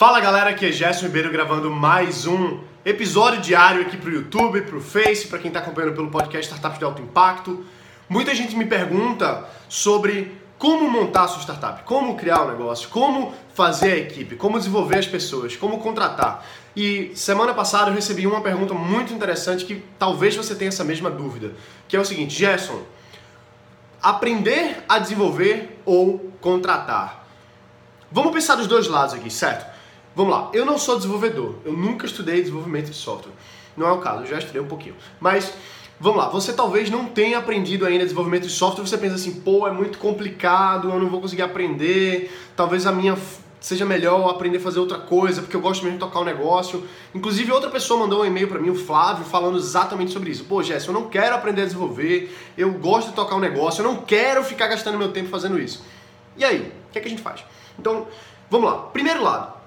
Fala galera, aqui é Gerson Ribeiro gravando mais um episódio diário aqui pro YouTube, pro Face, para quem tá acompanhando pelo podcast Startups de Alto Impacto. Muita gente me pergunta sobre como montar a sua startup, como criar o um negócio, como fazer a equipe, como desenvolver as pessoas, como contratar. E semana passada eu recebi uma pergunta muito interessante que talvez você tenha essa mesma dúvida, que é o seguinte, Gerson, aprender a desenvolver ou contratar? Vamos pensar dos dois lados aqui, certo? Vamos lá, eu não sou desenvolvedor, eu nunca estudei desenvolvimento de software. Não é o caso, eu já estudei um pouquinho. Mas vamos lá, você talvez não tenha aprendido ainda desenvolvimento de software, você pensa assim, pô, é muito complicado, eu não vou conseguir aprender, talvez a minha seja melhor aprender a fazer outra coisa, porque eu gosto mesmo de tocar o um negócio. Inclusive, outra pessoa mandou um e-mail para mim, o Flávio, falando exatamente sobre isso. Pô, Jéssica, eu não quero aprender a desenvolver, eu gosto de tocar um negócio, eu não quero ficar gastando meu tempo fazendo isso. E aí, o que, é que a gente faz? Então, vamos lá. Primeiro lado,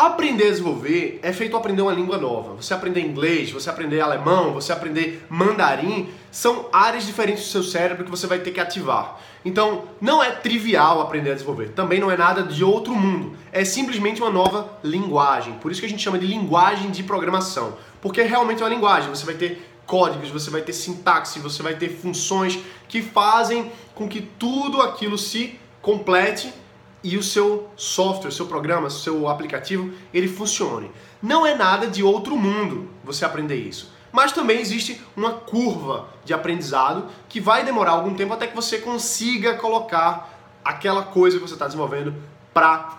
Aprender a desenvolver é feito aprender uma língua nova. Você aprender inglês, você aprender alemão, você aprender mandarim, são áreas diferentes do seu cérebro que você vai ter que ativar. Então, não é trivial aprender a desenvolver. Também não é nada de outro mundo. É simplesmente uma nova linguagem. Por isso que a gente chama de linguagem de programação. Porque realmente é uma linguagem. Você vai ter códigos, você vai ter sintaxe, você vai ter funções que fazem com que tudo aquilo se complete e o seu software, seu programa, seu aplicativo, ele funcione. Não é nada de outro mundo você aprender isso. Mas também existe uma curva de aprendizado que vai demorar algum tempo até que você consiga colocar aquela coisa que você está desenvolvendo para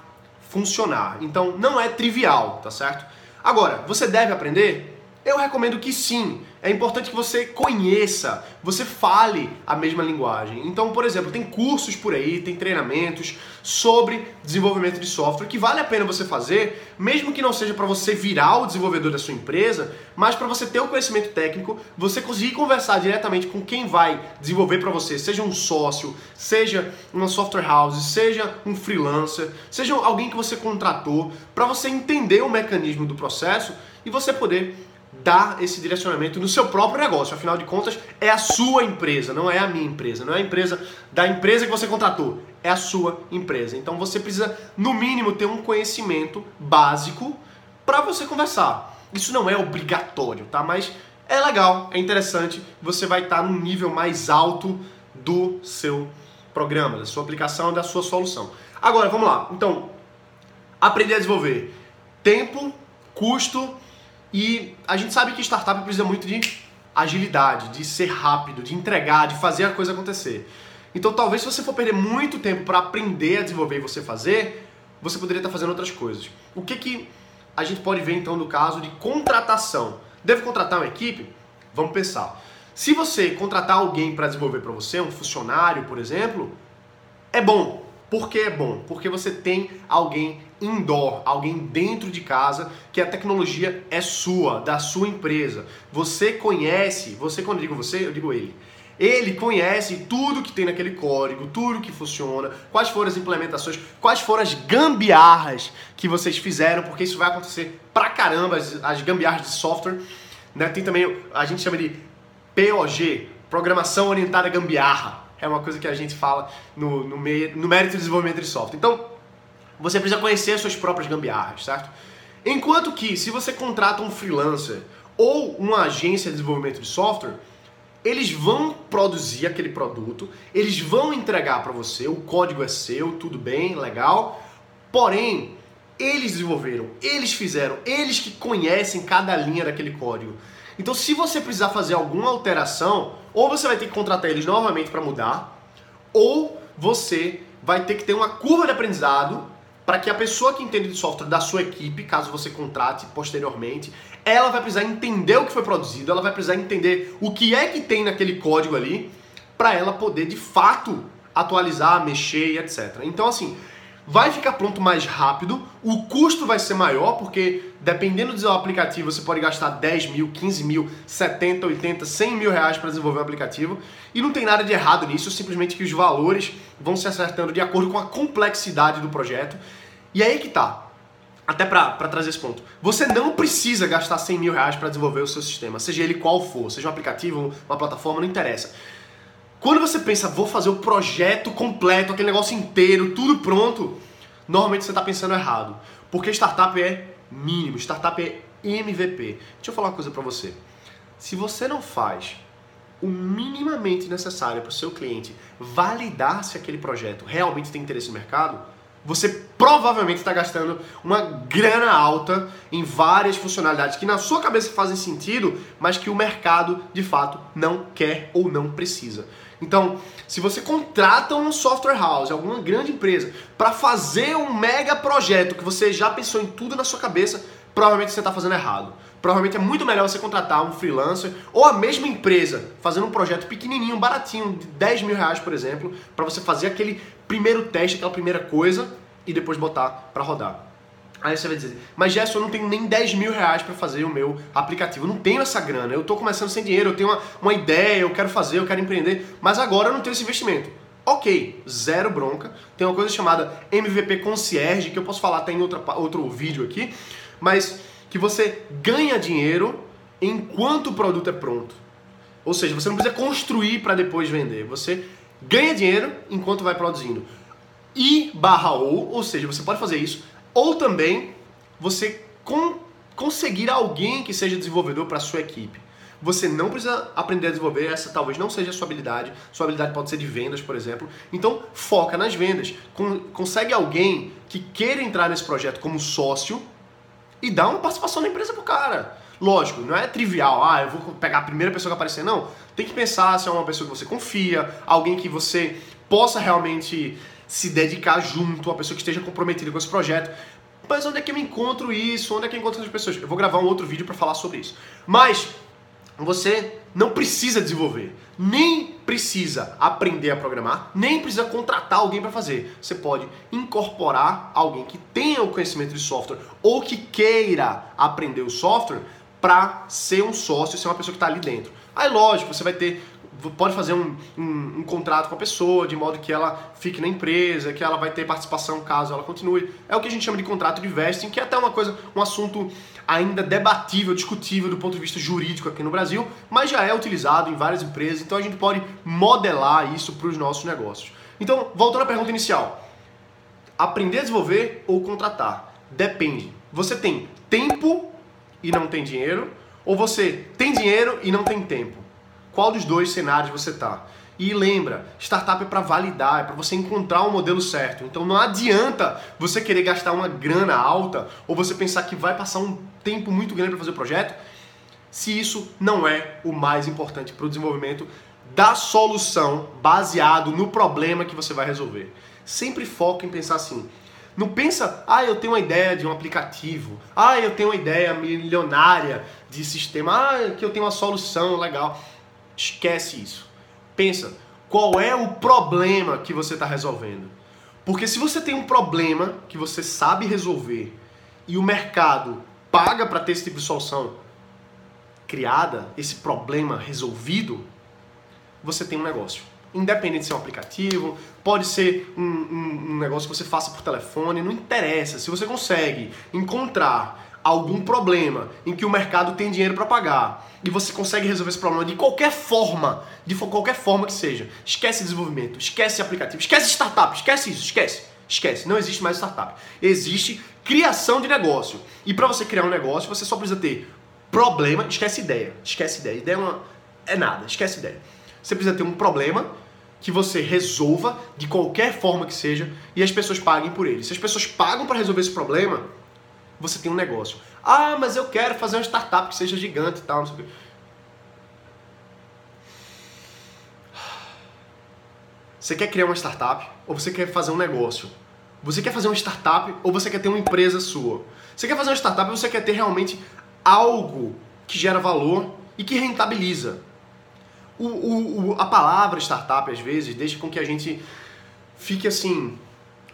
funcionar. Então não é trivial, tá certo? Agora, você deve aprender? Eu recomendo que sim. É importante que você conheça, você fale a mesma linguagem. Então, por exemplo, tem cursos por aí, tem treinamentos sobre desenvolvimento de software que vale a pena você fazer, mesmo que não seja para você virar o desenvolvedor da sua empresa, mas para você ter o conhecimento técnico, você conseguir conversar diretamente com quem vai desenvolver para você, seja um sócio, seja uma software house, seja um freelancer, seja alguém que você contratou, para você entender o mecanismo do processo e você poder dar esse direcionamento no seu próprio negócio. Afinal de contas, é a sua empresa, não é a minha empresa, não é a empresa da empresa que você contratou, é a sua empresa. Então você precisa, no mínimo, ter um conhecimento básico para você conversar. Isso não é obrigatório, tá? Mas é legal, é interessante, você vai estar num nível mais alto do seu programa, da sua aplicação, da sua solução. Agora, vamos lá. Então, aprender a desenvolver. Tempo, custo e a gente sabe que startup precisa muito de agilidade, de ser rápido, de entregar, de fazer a coisa acontecer. Então, talvez se você for perder muito tempo para aprender a desenvolver e você fazer, você poderia estar fazendo outras coisas. O que que a gente pode ver então no caso de contratação? Deve contratar uma equipe? Vamos pensar. Se você contratar alguém para desenvolver para você, um funcionário, por exemplo, é bom. Por que é bom? Porque você tem alguém indoor, alguém dentro de casa, que a tecnologia é sua, da sua empresa. Você conhece, você quando eu digo você, eu digo ele. Ele conhece tudo que tem naquele código, tudo que funciona, quais foram as implementações, quais foram as gambiarras que vocês fizeram, porque isso vai acontecer pra caramba, as, as gambiarras de software. Né? Tem também, a gente chama de POG, Programação Orientada Gambiarra é uma coisa que a gente fala no, no, meio, no mérito do desenvolvimento de software. Então, você precisa conhecer as suas próprias gambiarras, certo? Enquanto que, se você contrata um freelancer ou uma agência de desenvolvimento de software, eles vão produzir aquele produto, eles vão entregar para você, o código é seu, tudo bem, legal. Porém, eles desenvolveram, eles fizeram, eles que conhecem cada linha daquele código. Então, se você precisar fazer alguma alteração, ou você vai ter que contratar eles novamente para mudar, ou você vai ter que ter uma curva de aprendizado para que a pessoa que entende de software da sua equipe, caso você contrate posteriormente, ela vai precisar entender o que foi produzido, ela vai precisar entender o que é que tem naquele código ali, para ela poder de fato atualizar, mexer e etc. Então, assim, vai ficar pronto mais rápido, o custo vai ser maior, porque dependendo do aplicativo, você pode gastar 10 mil, 15 mil, 70, 80, 100 mil reais para desenvolver um aplicativo, e não tem nada de errado nisso, simplesmente que os valores vão se acertando de acordo com a complexidade do projeto. E aí que tá. Até para trazer esse ponto. Você não precisa gastar 100 mil reais para desenvolver o seu sistema, seja ele qual for, seja um aplicativo, uma plataforma, não interessa. Quando você pensa, vou fazer o projeto completo, aquele negócio inteiro, tudo pronto, normalmente você está pensando errado. Porque startup é mínimo, startup é MVP. Deixa eu falar uma coisa para você. Se você não faz o minimamente necessário para o seu cliente validar se aquele projeto realmente tem interesse no mercado, você provavelmente está gastando uma grana alta em várias funcionalidades que na sua cabeça fazem sentido, mas que o mercado de fato não quer ou não precisa. Então, se você contrata um software house, alguma grande empresa, para fazer um mega projeto que você já pensou em tudo na sua cabeça, provavelmente você está fazendo errado. Provavelmente é muito melhor você contratar um freelancer ou a mesma empresa fazendo um projeto pequenininho, baratinho, de 10 mil reais, por exemplo, para você fazer aquele primeiro teste, aquela primeira coisa e depois botar para rodar. Aí você vai dizer, mas Gerson, eu não tenho nem 10 mil reais para fazer o meu aplicativo. Eu não tenho essa grana. Eu estou começando sem dinheiro, eu tenho uma, uma ideia, eu quero fazer, eu quero empreender, mas agora eu não tenho esse investimento. Ok, zero bronca. Tem uma coisa chamada MVP Concierge, que eu posso falar até em outra, outro vídeo aqui, mas que você ganha dinheiro enquanto o produto é pronto. Ou seja, você não precisa construir para depois vender. Você ganha dinheiro enquanto vai produzindo. E barra ou, ou seja, você pode fazer isso, ou também você con conseguir alguém que seja desenvolvedor para sua equipe. Você não precisa aprender a desenvolver, essa talvez não seja a sua habilidade. Sua habilidade pode ser de vendas, por exemplo. Então, foca nas vendas. Con consegue alguém que queira entrar nesse projeto como sócio e dá uma participação na empresa pro cara. Lógico, não é trivial, ah, eu vou pegar a primeira pessoa que aparecer, não. Tem que pensar se é uma pessoa que você confia, alguém que você possa realmente se dedicar junto, uma pessoa que esteja comprometida com esse projeto. Mas onde é que eu encontro isso? Onde é que eu encontro essas pessoas? Eu vou gravar um outro vídeo para falar sobre isso. Mas você não precisa desenvolver, nem precisa aprender a programar, nem precisa contratar alguém para fazer. Você pode incorporar alguém que tenha o conhecimento de software ou que queira aprender o software para ser um sócio, ser uma pessoa que está ali dentro. Aí, lógico, você vai ter pode fazer um, um, um, contrato com a pessoa de modo que ela fique na empresa, que ela vai ter participação caso ela continue. É o que a gente chama de contrato de vesting, que é até uma coisa, um assunto ainda debatível, discutível do ponto de vista jurídico aqui no Brasil, mas já é utilizado em várias empresas, então a gente pode modelar isso para os nossos negócios. Então, voltando à pergunta inicial, aprender a desenvolver ou contratar? Depende. Você tem tempo e não tem dinheiro, ou você tem dinheiro e não tem tempo? Qual dos dois cenários você está? E lembra, startup é para validar, é para você encontrar o um modelo certo. Então não adianta você querer gastar uma grana alta ou você pensar que vai passar um tempo muito grande para fazer o projeto, se isso não é o mais importante para o desenvolvimento da solução baseado no problema que você vai resolver. Sempre foca em pensar assim, não pensa, ah, eu tenho uma ideia de um aplicativo, ah, eu tenho uma ideia milionária de sistema, ah, que eu tenho uma solução legal. Esquece isso. Pensa, qual é o problema que você está resolvendo? Porque se você tem um problema que você sabe resolver e o mercado paga para ter esse tipo de solução criada, esse problema resolvido, você tem um negócio independente de ser um aplicativo, pode ser um, um, um, negócio que você faça por telefone, não interessa. Se você consegue encontrar algum problema em que o mercado tem dinheiro para pagar e você consegue resolver esse problema de qualquer forma, de qualquer forma que seja, esquece desenvolvimento, esquece aplicativo, esquece startup, esquece isso, esquece. Esquece, não existe mais startup. Existe criação de negócio. E para você criar um negócio, você só precisa ter problema, esquece ideia. Esquece ideia. Ideia é, uma, é nada, esquece ideia. Você precisa ter um problema que você resolva de qualquer forma que seja e as pessoas paguem por ele. Se as pessoas pagam para resolver esse problema, você tem um negócio. Ah, mas eu quero fazer uma startup que seja gigante e tal, não sei o quê. Você quer criar uma startup ou você quer fazer um negócio? Você quer fazer uma startup ou você quer ter uma empresa sua? Você quer fazer uma startup ou você quer ter realmente algo que gera valor e que rentabiliza? O, o, o, a palavra startup, às vezes, deixa com que a gente fique assim,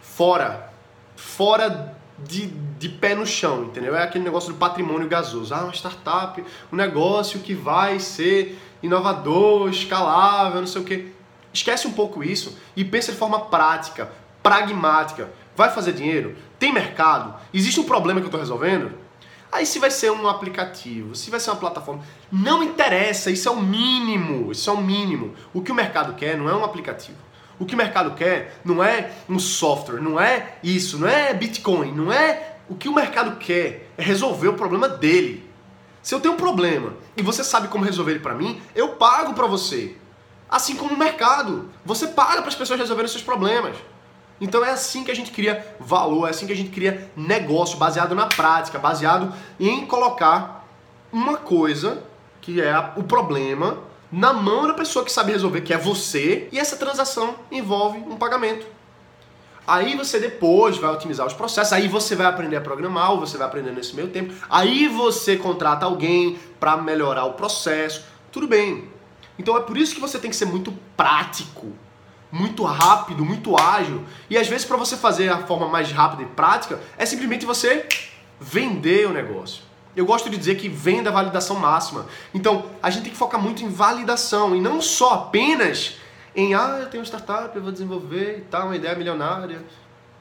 fora, fora de, de pé no chão, entendeu? É aquele negócio do patrimônio gasoso. Ah, uma startup, um negócio que vai ser inovador, escalável, não sei o quê. Esquece um pouco isso e pensa de forma prática, pragmática. Vai fazer dinheiro? Tem mercado? Existe um problema que eu estou resolvendo? Aí se vai ser um aplicativo, se vai ser uma plataforma, não interessa, isso é o mínimo, isso é o mínimo. O que o mercado quer não é um aplicativo. O que o mercado quer não é um software, não é isso, não é Bitcoin, não é O que o mercado quer é resolver o problema dele. Se eu tenho um problema e você sabe como resolver ele para mim, eu pago para você. Assim como no mercado, você paga para as pessoas resolverem seus problemas. Então é assim que a gente cria valor, é assim que a gente cria negócio baseado na prática, baseado em colocar uma coisa que é o problema na mão da pessoa que sabe resolver, que é você, e essa transação envolve um pagamento. Aí você depois vai otimizar os processos, aí você vai aprender a programar, ou você vai aprender nesse meio tempo, aí você contrata alguém para melhorar o processo, tudo bem. Então é por isso que você tem que ser muito prático, muito rápido, muito ágil. E às vezes para você fazer a forma mais rápida e prática, é simplesmente você vender o negócio. Eu gosto de dizer que venda a validação máxima. Então, a gente tem que focar muito em validação e não só apenas em ah, eu tenho uma startup, eu vou desenvolver e tal, uma ideia milionária.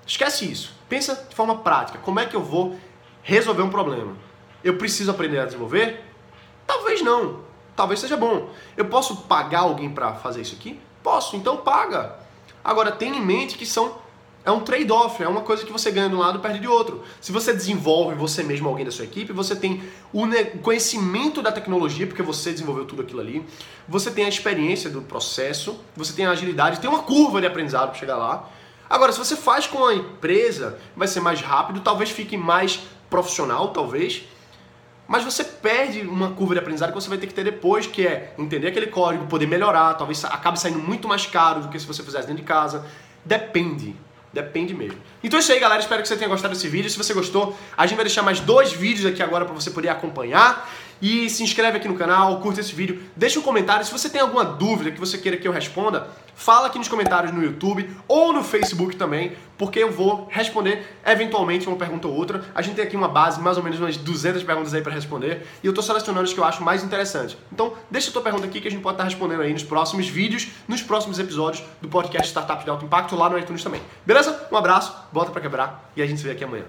Esquece isso. Pensa de forma prática. Como é que eu vou resolver um problema? Eu preciso aprender a desenvolver? Talvez não. Talvez seja bom. Eu posso pagar alguém para fazer isso aqui? Posso, então paga. Agora tenha em mente que são é um trade-off, é uma coisa que você ganha de um lado e perde de outro. Se você desenvolve você mesmo alguém da sua equipe, você tem o conhecimento da tecnologia, porque você desenvolveu tudo aquilo ali, você tem a experiência do processo, você tem a agilidade, tem uma curva de aprendizado para chegar lá. Agora, se você faz com a empresa, vai ser mais rápido, talvez fique mais profissional, talvez, mas você perde uma curva de aprendizado que você vai ter que ter depois, que é entender aquele código, poder melhorar, talvez acabe saindo muito mais caro do que se você fizesse dentro de casa. Depende. Depende mesmo. Então é isso aí, galera. Espero que você tenha gostado desse vídeo. Se você gostou, a gente vai deixar mais dois vídeos aqui agora para você poder acompanhar. E se inscreve aqui no canal, curta esse vídeo, deixa um comentário. Se você tem alguma dúvida que você queira que eu responda, fala aqui nos comentários no YouTube ou no Facebook também, porque eu vou responder eventualmente uma pergunta ou outra. A gente tem aqui uma base, mais ou menos umas 200 perguntas aí para responder, e eu estou selecionando as que eu acho mais interessantes. Então, deixa a tua pergunta aqui que a gente pode estar respondendo aí nos próximos vídeos, nos próximos episódios do podcast Startups de Alto Impacto lá no iTunes também. Beleza? Um abraço, bota para quebrar e a gente se vê aqui amanhã.